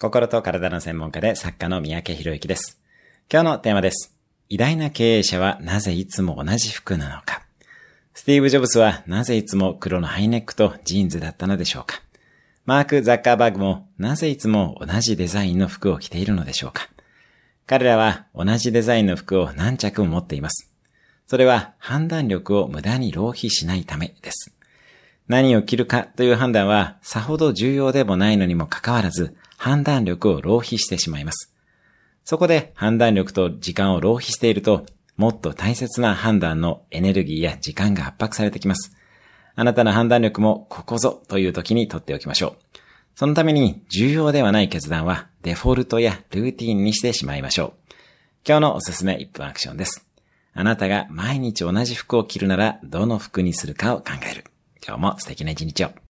心と体の専門家で作家の三宅博之です。今日のテーマです。偉大な経営者はなぜいつも同じ服なのか。スティーブ・ジョブズはなぜいつも黒のハイネックとジーンズだったのでしょうか。マーク・ザッカーバーグもなぜいつも同じデザインの服を着ているのでしょうか。彼らは同じデザインの服を何着も持っています。それは判断力を無駄に浪費しないためです。何を着るかという判断はさほど重要でもないのにもかかわらず、判断力を浪費してしまいます。そこで判断力と時間を浪費していると、もっと大切な判断のエネルギーや時間が圧迫されてきます。あなたの判断力もここぞという時にとっておきましょう。そのために重要ではない決断はデフォルトやルーティンにしてしまいましょう。今日のおすすめ1分アクションです。あなたが毎日同じ服を着るならどの服にするかを考える。今日も素敵な一日を。